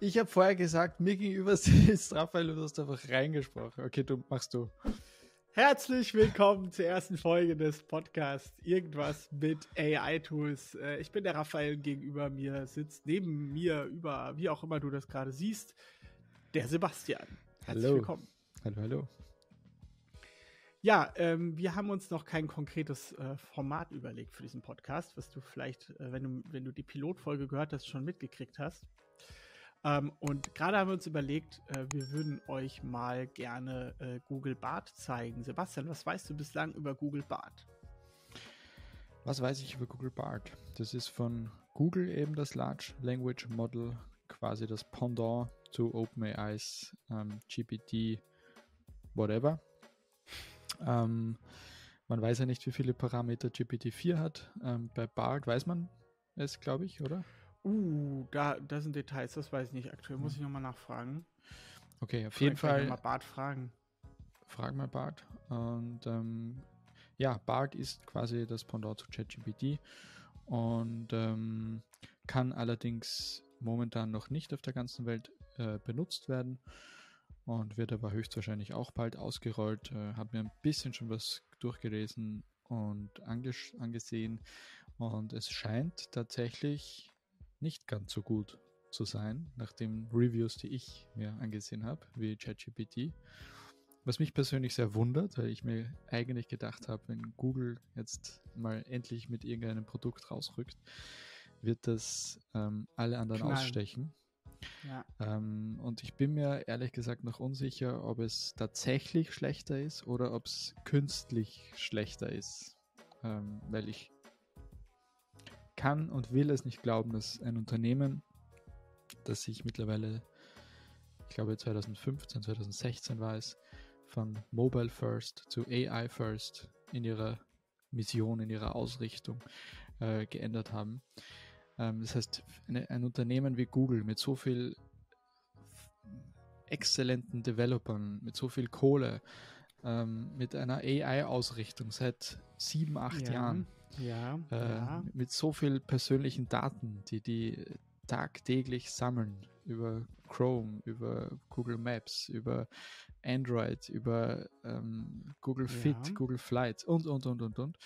Ich habe vorher gesagt, mir gegenüber sitzt Raphael und du hast einfach reingesprochen. Okay, du machst du. Herzlich willkommen zur ersten Folge des Podcasts Irgendwas mit AI-Tools. Äh, ich bin der Raphael, gegenüber mir sitzt neben mir über, wie auch immer du das gerade siehst, der Sebastian. Herzlich hallo. willkommen. Hallo, hallo. Ja, ähm, wir haben uns noch kein konkretes äh, Format überlegt für diesen Podcast, was du vielleicht, äh, wenn, du, wenn du die Pilotfolge gehört hast, schon mitgekriegt hast. Ähm, und gerade haben wir uns überlegt, äh, wir würden euch mal gerne äh, Google Bart zeigen. Sebastian, was weißt du bislang über Google Bart? Was weiß ich über Google Bart? Das ist von Google eben das Large Language Model, quasi das Pendant zu OpenAIs ähm, GPT, whatever. Ähm, man weiß ja nicht, wie viele Parameter GPT-4 hat. Ähm, bei BART weiß man es, glaube ich, oder? Uh, da, da sind Details, das weiß ich nicht. Aktuell muss hm. ich nochmal nachfragen. Okay, auf jeden Fall. mal Bart fragen. Frag mal Bart. Und ähm, ja, Bart ist quasi das Pendant zu ChatGPT und ähm, kann allerdings momentan noch nicht auf der ganzen Welt äh, benutzt werden und wird aber höchstwahrscheinlich auch bald ausgerollt. Äh, Habe mir ein bisschen schon was durchgelesen und anges angesehen und es scheint tatsächlich nicht ganz so gut zu sein, nach den Reviews, die ich mir angesehen habe, wie ChatGPT. Was mich persönlich sehr wundert, weil ich mir eigentlich gedacht habe, wenn Google jetzt mal endlich mit irgendeinem Produkt rausrückt, wird das ähm, alle anderen Knallen. ausstechen. Ja. Ähm, und ich bin mir ehrlich gesagt noch unsicher, ob es tatsächlich schlechter ist oder ob es künstlich schlechter ist. Ähm, weil ich kann und will es nicht glauben, dass ein Unternehmen, das sich mittlerweile, ich glaube 2015, 2016 war es, von Mobile First zu AI First in ihrer Mission, in ihrer Ausrichtung äh, geändert haben. Ähm, das heißt, eine, ein Unternehmen wie Google mit so viel exzellenten Developern, mit so viel Kohle, ähm, mit einer AI-Ausrichtung seit sieben, acht ja. Jahren, ja, äh, ja. Mit so viel persönlichen Daten, die die tagtäglich sammeln über Chrome, über Google Maps, über Android, über ähm, Google Fit, ja. Google Flight und, und, und, und, und.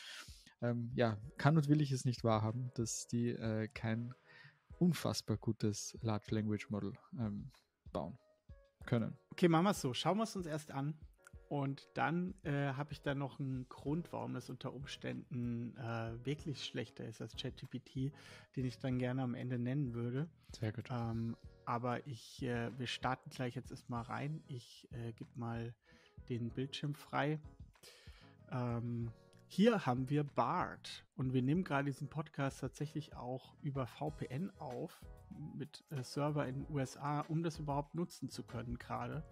Ähm, ja, kann und will ich es nicht wahrhaben, dass die äh, kein unfassbar gutes Large Language Model ähm, bauen können. Okay, machen wir es so. Schauen wir es uns erst an. Und dann äh, habe ich da noch einen Grund, warum das unter Umständen äh, wirklich schlechter ist als ChatGPT, den ich dann gerne am Ende nennen würde. Sehr gut. Ähm, aber ich, äh, wir starten gleich jetzt erstmal rein. Ich äh, gebe mal den Bildschirm frei. Ähm, hier haben wir BART und wir nehmen gerade diesen Podcast tatsächlich auch über VPN auf mit äh, Server in den USA, um das überhaupt nutzen zu können gerade.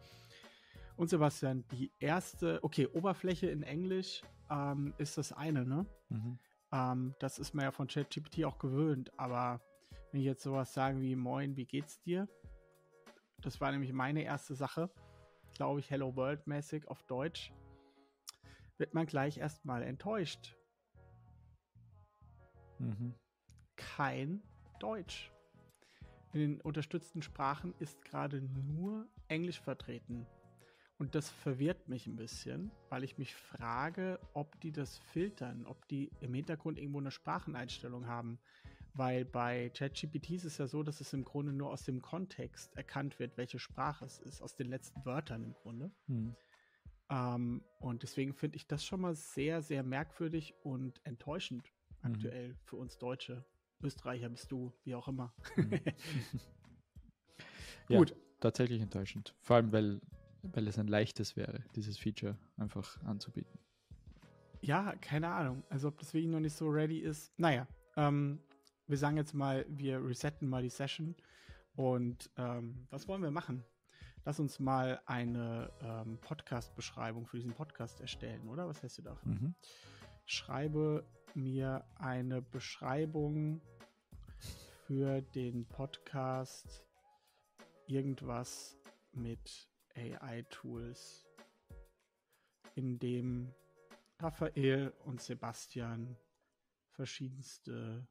Und Sebastian, die erste, okay, Oberfläche in Englisch ähm, ist das eine, ne? Mhm. Ähm, das ist man ja von ChatGPT auch gewöhnt, aber wenn ich jetzt sowas sage wie Moin, wie geht's dir? Das war nämlich meine erste Sache, glaube ich, Hello World mäßig auf Deutsch, wird man gleich erstmal enttäuscht. Mhm. Kein Deutsch. In den unterstützten Sprachen ist gerade nur Englisch vertreten. Und das verwirrt mich ein bisschen, weil ich mich frage, ob die das filtern, ob die im Hintergrund irgendwo eine Spracheneinstellung haben. Weil bei ChatGPT ist es ja so, dass es im Grunde nur aus dem Kontext erkannt wird, welche Sprache es ist, aus den letzten Wörtern im Grunde. Hm. Ähm, und deswegen finde ich das schon mal sehr, sehr merkwürdig und enttäuschend mhm. aktuell für uns Deutsche. Österreicher bist du, wie auch immer. Mhm. Gut. Ja, tatsächlich enttäuschend. Vor allem, weil weil es ein leichtes wäre, dieses Feature einfach anzubieten. Ja, keine Ahnung. Also ob das wirklich noch nicht so ready ist. Naja, ähm, wir sagen jetzt mal, wir resetten mal die Session. Und ähm, was wollen wir machen? Lass uns mal eine ähm, Podcast-Beschreibung für diesen Podcast erstellen, oder? Was hältst du davon? Mhm. Schreibe mir eine Beschreibung für den Podcast irgendwas mit AI-Tools, in dem Raphael und Sebastian verschiedenste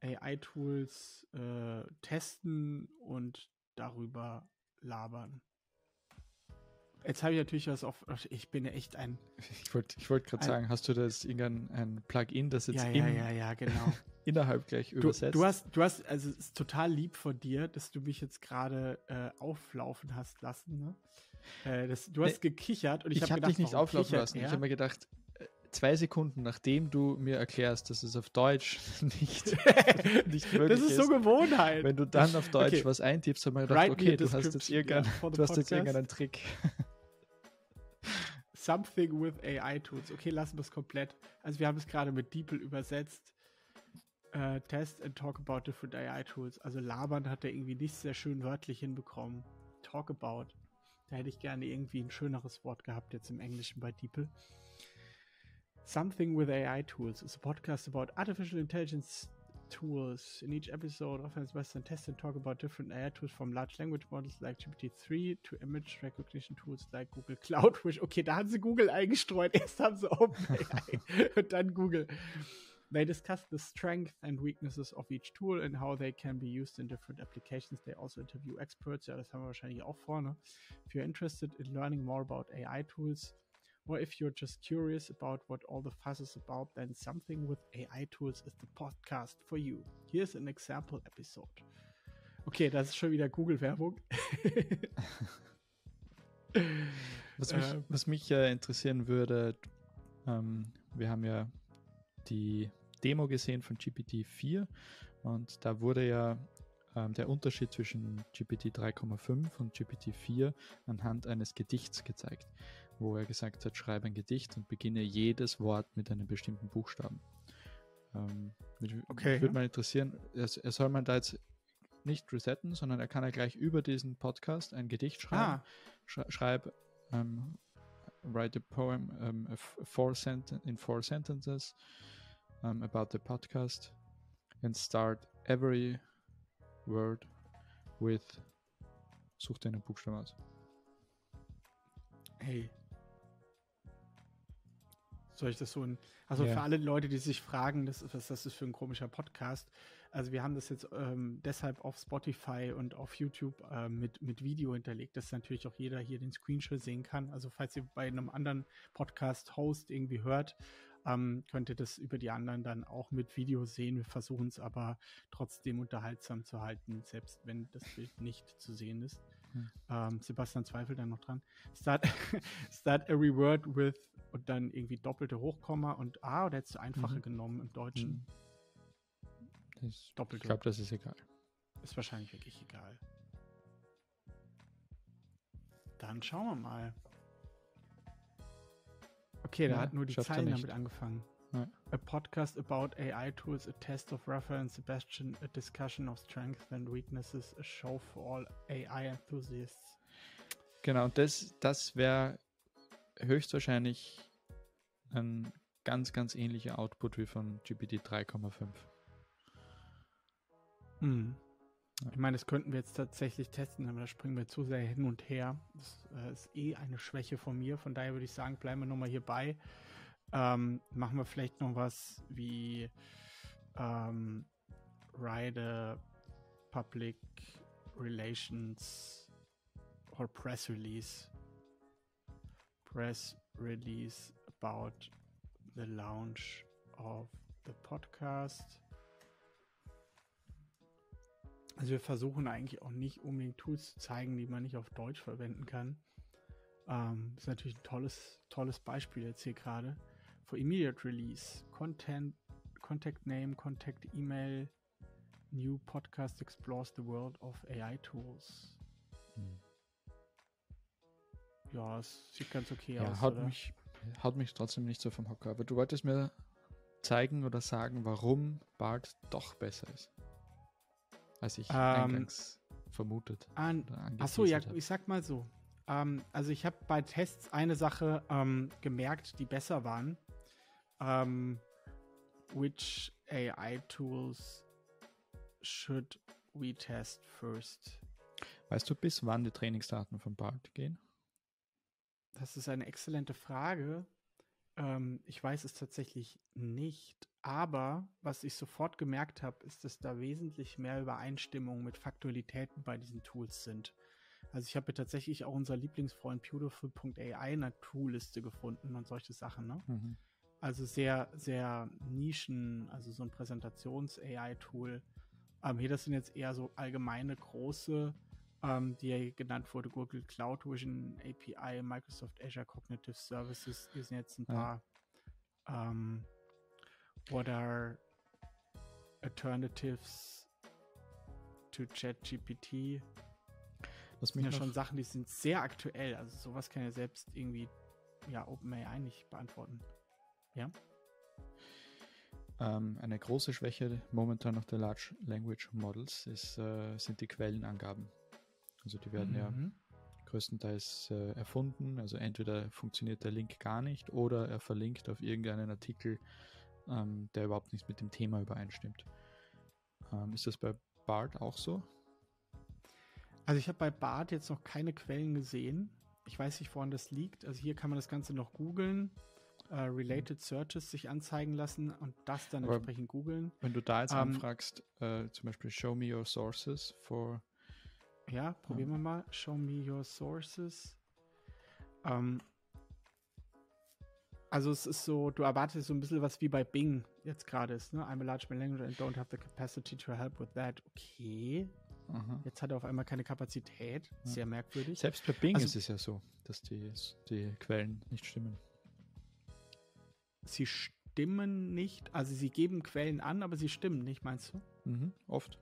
AI-Tools äh, testen und darüber labern. Jetzt habe ich natürlich was auf. Ich bin ja echt ein. Ich wollte ich wollt gerade sagen, hast du das irgendein ein Plugin, das jetzt ja, ja, ja, ja, ja, genau. innerhalb gleich du, übersetzt? Du hast, du hast, also es ist total lieb von dir, dass du mich jetzt gerade äh, auflaufen hast lassen. Ne? Äh, das, du hast nee, gekichert und ich, ich habe hab dich nicht auflaufen lassen. Er? Ich habe mir gedacht, äh, zwei Sekunden nachdem du mir erklärst, dass es auf Deutsch nicht, nicht möglich ist. Das ist so Gewohnheit. Wenn du dann auf Deutsch okay. was eintippst, habe ich mir gedacht, okay, du hast jetzt irgendeinen, ja, du hast jetzt irgendeinen Trick. Something with AI Tools. Okay, lassen wir es komplett. Also wir haben es gerade mit DeepL übersetzt. Uh, test and talk about different AI Tools. Also labern hat er irgendwie nicht sehr schön wörtlich hinbekommen. Talk about. Da hätte ich gerne irgendwie ein schöneres Wort gehabt jetzt im Englischen bei DeepL. Something with AI Tools is a podcast about artificial intelligence tools. In each episode, Reference Western test and talk about different AI tools from large language models like GPT-3 to image recognition tools like Google Cloud, which, okay, da haben sie Google eingestreut. Erst haben sie OpenAI und dann Google. They discuss the strengths and weaknesses of each tool and how they can be used in different applications. They also interview experts. Ja, das haben wir wahrscheinlich auch vorne. If you're interested in learning more about AI tools, or if you're just curious about what all the fuss is about, then Something with AI Tools is the podcast for you. Here's an example episode. Okay, das ist schon wieder Google-Werbung. was mich, ähm, was mich äh, interessieren würde, ähm, wir haben ja die Demo gesehen von GPT-4 und da wurde ja ähm, der Unterschied zwischen GPT 3,5 und GPT 4 anhand eines Gedichts gezeigt wo er gesagt hat, schreibe ein Gedicht und beginne jedes Wort mit einem bestimmten Buchstaben. Ähm, okay. Würde mal interessieren, er, er, soll man da jetzt nicht resetten, sondern er kann ja gleich über diesen Podcast ein Gedicht schreiben. Ah. Sch schreib, ähm, write a poem um, a four in four sentences um, about the podcast and start every word with such dir einen Buchstaben aus. Hey, soll ich das so ein. Also ja. für alle Leute, die sich fragen, das, was das ist für ein komischer Podcast. Also wir haben das jetzt ähm, deshalb auf Spotify und auf YouTube äh, mit, mit Video hinterlegt, dass natürlich auch jeder hier den Screenshot sehen kann. Also falls ihr bei einem anderen Podcast-Host irgendwie hört, ähm, könnt ihr das über die anderen dann auch mit Video sehen. Wir versuchen es aber trotzdem unterhaltsam zu halten, selbst wenn das Bild nicht zu sehen ist. Hm. Ähm, Sebastian zweifelt dann noch dran. Start, start every word with und dann irgendwie doppelte Hochkomma und A oder hättest du einfache mhm. genommen im Deutschen? Mhm. Das, doppelte. Ich glaube, das ist egal. Ist wahrscheinlich wirklich egal. Dann schauen wir mal. Okay, da ja, hat nur die Zeilen damit angefangen. Ja. A podcast about AI tools, a test of reference, Sebastian, a discussion of strengths and weaknesses, a show for all AI enthusiasts. Genau, das, das wäre höchstwahrscheinlich ein ganz, ganz ähnlicher Output wie von GPT 3,5. Hm. Ich meine, das könnten wir jetzt tatsächlich testen, aber da springen wir zu sehr hin und her. Das äh, ist eh eine Schwäche von mir, von daher würde ich sagen, bleiben wir nochmal hierbei. Ähm, machen wir vielleicht noch was wie ähm, Ride Public Relations or Press Release press release about the launch of the podcast. Also wir versuchen eigentlich auch nicht unbedingt Tools zu zeigen, die man nicht auf Deutsch verwenden kann. Ähm, ist natürlich ein tolles, tolles Beispiel jetzt hier gerade. For immediate release, Content, Contact Name, Contact Email, New Podcast explores the world of AI Tools. Hm. Ja, es sieht ganz okay ja, aus. Haut mich, haut mich trotzdem nicht so vom Hocker. Aber du wolltest mir zeigen oder sagen, warum Bart doch besser ist. Als ich ähm, eingangs vermutet. An, achso, ja, hab. ich sag mal so. Ähm, also ich habe bei Tests eine Sache ähm, gemerkt, die besser waren. Ähm, which AI tools should we test first? Weißt du, bis wann die Trainingsdaten von BART gehen? Das ist eine exzellente Frage. Ähm, ich weiß es tatsächlich nicht, aber was ich sofort gemerkt habe, ist, dass da wesentlich mehr Übereinstimmungen mit Faktualitäten bei diesen Tools sind. Also ich habe tatsächlich auch unser Lieblingsfreund Beautiful.ai in einer Toolliste gefunden und solche Sachen. Ne? Mhm. Also sehr, sehr Nischen, also so ein Präsentations-AI-Tool. Ähm, hier, das sind jetzt eher so allgemeine große, ähm, die ja genannt wurde, Google Cloud Vision API, Microsoft Azure Cognitive Services. Hier sind jetzt ein paar ja. ähm, What are alternatives to ChatGPT? Das sind ja schon Sachen, die sind sehr aktuell. Also sowas kann ja selbst irgendwie ja OpenAI nicht beantworten. Ja. Ähm, eine große Schwäche momentan noch der Large Language Models ist, äh, sind die Quellenangaben. Also die werden mhm. ja größtenteils äh, erfunden. Also entweder funktioniert der Link gar nicht oder er verlinkt auf irgendeinen Artikel, ähm, der überhaupt nicht mit dem Thema übereinstimmt. Ähm, ist das bei BART auch so? Also ich habe bei BART jetzt noch keine Quellen gesehen. Ich weiß nicht, woran das liegt. Also hier kann man das Ganze noch googeln äh, Related Searches sich anzeigen lassen und das dann Aber entsprechend googeln. Wenn du da jetzt ähm, anfragst, äh, zum Beispiel Show me your sources for. Ja, probieren wir mal. Show me your sources. Ähm, also es ist so, du erwartest so ein bisschen was wie bei Bing jetzt gerade ist, ne? I'm a large language and don't have the capacity to help with that. Okay. Aha. Jetzt hat er auf einmal keine Kapazität. Sehr ja. merkwürdig. Selbst bei Bing also, ist es ja so, dass die, die Quellen nicht stimmen sie stimmen nicht, also sie geben Quellen an, aber sie stimmen nicht, meinst du? Mhm, oft.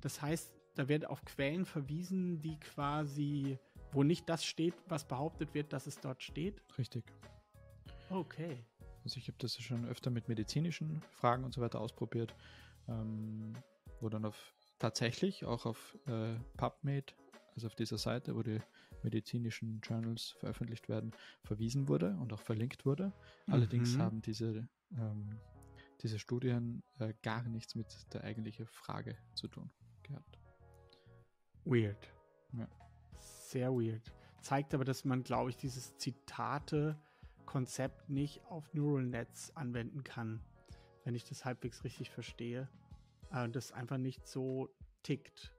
Das heißt, da wird auf Quellen verwiesen, die quasi, wo nicht das steht, was behauptet wird, dass es dort steht? Richtig. Okay. Also ich habe das schon öfter mit medizinischen Fragen und so weiter ausprobiert, ähm, wo dann auf tatsächlich auch auf äh, PubMed, also auf dieser Seite, wo die medizinischen Journals veröffentlicht werden, verwiesen wurde und auch verlinkt wurde. Mhm. Allerdings haben diese, ähm, diese Studien äh, gar nichts mit der eigentlichen Frage zu tun. Weird. Ja. Sehr weird. Zeigt aber, dass man, glaube ich, dieses Zitate-Konzept nicht auf Neural Nets anwenden kann, wenn ich das halbwegs richtig verstehe. Äh, das einfach nicht so tickt.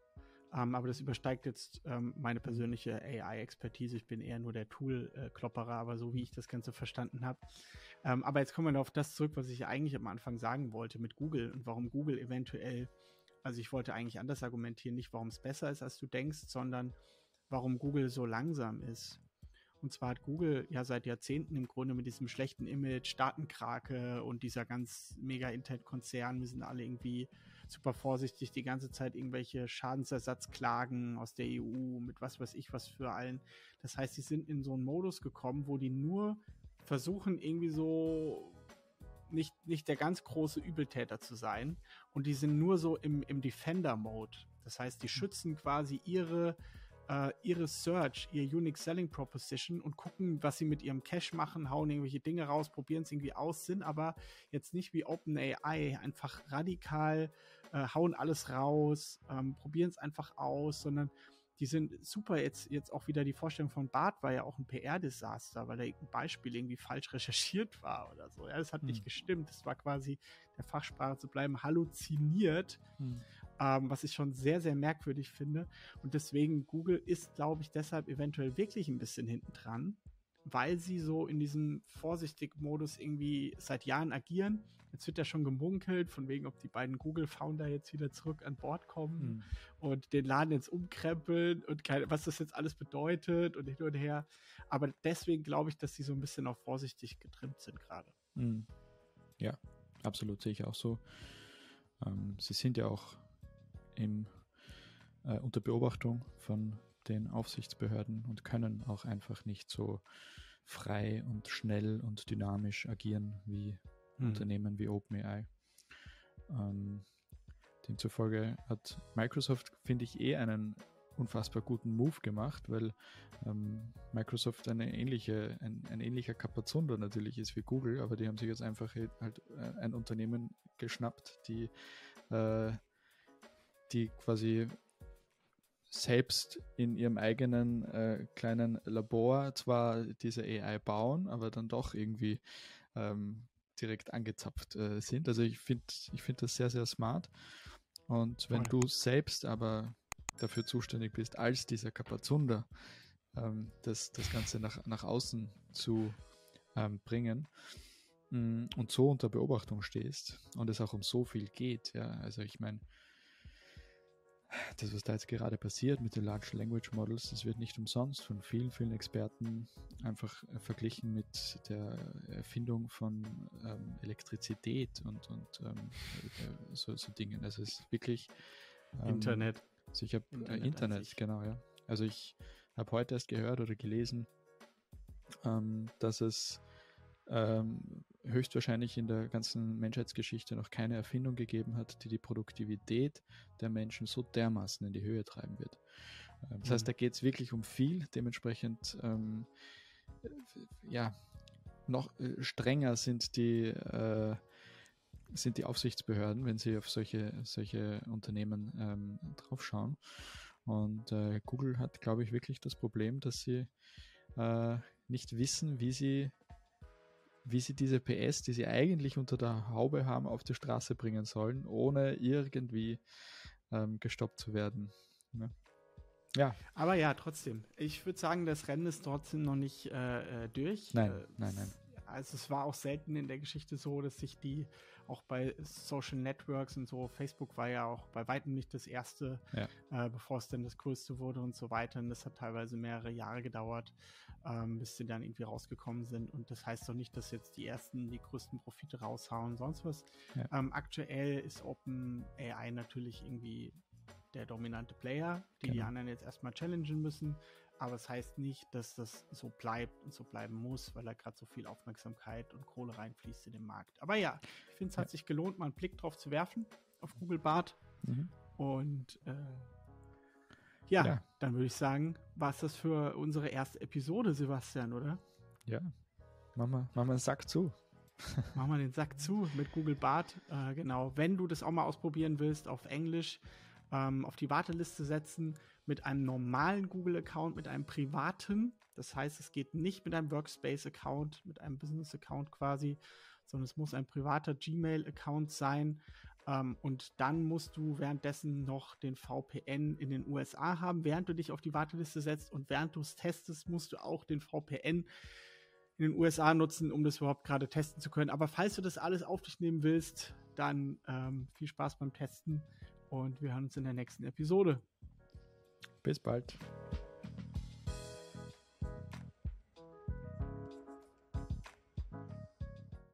Ähm, aber das übersteigt jetzt ähm, meine persönliche AI-Expertise. Ich bin eher nur der Tool-Klopperer, aber so wie ich das Ganze verstanden habe. Ähm, aber jetzt kommen wir auf das zurück, was ich eigentlich am Anfang sagen wollte mit Google und warum Google eventuell, also ich wollte eigentlich anders argumentieren, nicht warum es besser ist, als du denkst, sondern warum Google so langsam ist. Und zwar hat Google ja seit Jahrzehnten im Grunde mit diesem schlechten Image, Datenkrake und dieser ganz mega Internetkonzern, wir sind alle irgendwie super vorsichtig, die ganze Zeit irgendwelche Schadensersatzklagen aus der EU mit was weiß ich was für allen. Das heißt, sie sind in so einen Modus gekommen, wo die nur versuchen, irgendwie so nicht, nicht der ganz große Übeltäter zu sein. Und die sind nur so im, im Defender-Mode. Das heißt, die schützen quasi ihre äh, ihre Search, ihr Unique Selling Proposition und gucken, was sie mit ihrem Cache machen, hauen irgendwelche Dinge raus, probieren es irgendwie aus, sind aber jetzt nicht wie OpenAI einfach radikal, äh, hauen alles raus, ähm, probieren es einfach aus, sondern die sind super jetzt, jetzt auch wieder die Vorstellung von Bart war ja auch ein PR-Desaster, weil da ein Beispiel irgendwie falsch recherchiert war oder so. Ja, das hat hm. nicht gestimmt. Das war quasi der Fachsprache zu bleiben, halluziniert. Hm ähm, was ich schon sehr, sehr merkwürdig finde. Und deswegen, Google ist, glaube ich, deshalb eventuell wirklich ein bisschen hinten dran, weil sie so in diesem vorsichtigen Modus irgendwie seit Jahren agieren. Jetzt wird ja schon gemunkelt, von wegen, ob die beiden Google-Founder jetzt wieder zurück an Bord kommen mhm. und den Laden jetzt umkrempeln und keine, was das jetzt alles bedeutet und hin und her. Aber deswegen glaube ich, dass sie so ein bisschen auch vorsichtig getrimmt sind gerade. Mhm. Ja, absolut sehe ich auch so. Ähm, sie sind ja auch im, äh, unter Beobachtung von den Aufsichtsbehörden und können auch einfach nicht so frei und schnell und dynamisch agieren wie hm. Unternehmen wie OpenAI. Ähm, demzufolge hat Microsoft, finde ich, eh einen unfassbar guten Move gemacht, weil ähm, Microsoft eine ähnliche, ein, ein ähnlicher Kapazunder natürlich ist wie Google, aber die haben sich jetzt einfach halt äh, ein Unternehmen geschnappt, die äh, die quasi selbst in ihrem eigenen äh, kleinen Labor zwar diese AI bauen, aber dann doch irgendwie ähm, direkt angezapft äh, sind. Also ich finde ich find das sehr, sehr smart. Und wenn Voll. du selbst aber dafür zuständig bist, als dieser Kapazunder, ähm, das, das Ganze nach, nach außen zu ähm, bringen mh, mm, und so unter Beobachtung stehst und es auch um so viel geht, ja, also ich meine, das, was da jetzt gerade passiert mit den Large Language Models, das wird nicht umsonst von vielen, vielen Experten einfach äh, verglichen mit der Erfindung von ähm, Elektrizität und, und ähm, äh, so, so Dingen. Also es ist wirklich ähm, Internet. Also ich habe Internet, äh, Internet genau, ja. Also ich habe heute erst gehört oder gelesen, ähm, dass es ähm, höchstwahrscheinlich in der ganzen Menschheitsgeschichte noch keine Erfindung gegeben hat, die die Produktivität der Menschen so dermaßen in die Höhe treiben wird. Ähm, das mhm. heißt, da geht es wirklich um viel. Dementsprechend, ähm, ja, noch äh, strenger sind die, äh, sind die Aufsichtsbehörden, wenn sie auf solche, solche Unternehmen ähm, draufschauen. Und äh, Google hat, glaube ich, wirklich das Problem, dass sie äh, nicht wissen, wie sie wie sie diese PS, die sie eigentlich unter der Haube haben, auf die Straße bringen sollen, ohne irgendwie ähm, gestoppt zu werden. Ne? Ja. Aber ja, trotzdem. Ich würde sagen, das Rennen ist trotzdem noch nicht äh, äh durch. Nein, äh, nein, nein. Also es war auch selten in der Geschichte so, dass sich die auch bei Social Networks und so, Facebook war ja auch bei weitem nicht das erste, ja. äh, bevor es dann das größte wurde und so weiter. Und das hat teilweise mehrere Jahre gedauert, ähm, bis sie dann irgendwie rausgekommen sind. Und das heißt doch nicht, dass jetzt die ersten die größten Profite raushauen, sonst was. Ja. Ähm, aktuell ist OpenAI natürlich irgendwie der dominante Player, die genau. die anderen jetzt erstmal challengen müssen. Aber es das heißt nicht, dass das so bleibt und so bleiben muss, weil da gerade so viel Aufmerksamkeit und Kohle reinfließt in den Markt. Aber ja, ich finde, es hat ja. sich gelohnt, mal einen Blick drauf zu werfen auf Google Bart. Mhm. Und äh, ja, ja, dann würde ich sagen, war es das für unsere erste Episode, Sebastian, oder? Ja. Machen wir, wir einen Sack zu. machen wir den Sack zu mit Google Bart. Äh, genau. Wenn du das auch mal ausprobieren willst, auf Englisch ähm, auf die Warteliste setzen mit einem normalen Google-Account, mit einem privaten. Das heißt, es geht nicht mit einem Workspace-Account, mit einem Business-Account quasi, sondern es muss ein privater Gmail-Account sein. Ähm, und dann musst du währenddessen noch den VPN in den USA haben, während du dich auf die Warteliste setzt. Und während du es testest, musst du auch den VPN in den USA nutzen, um das überhaupt gerade testen zu können. Aber falls du das alles auf dich nehmen willst, dann ähm, viel Spaß beim Testen und wir hören uns in der nächsten Episode. Bis bald.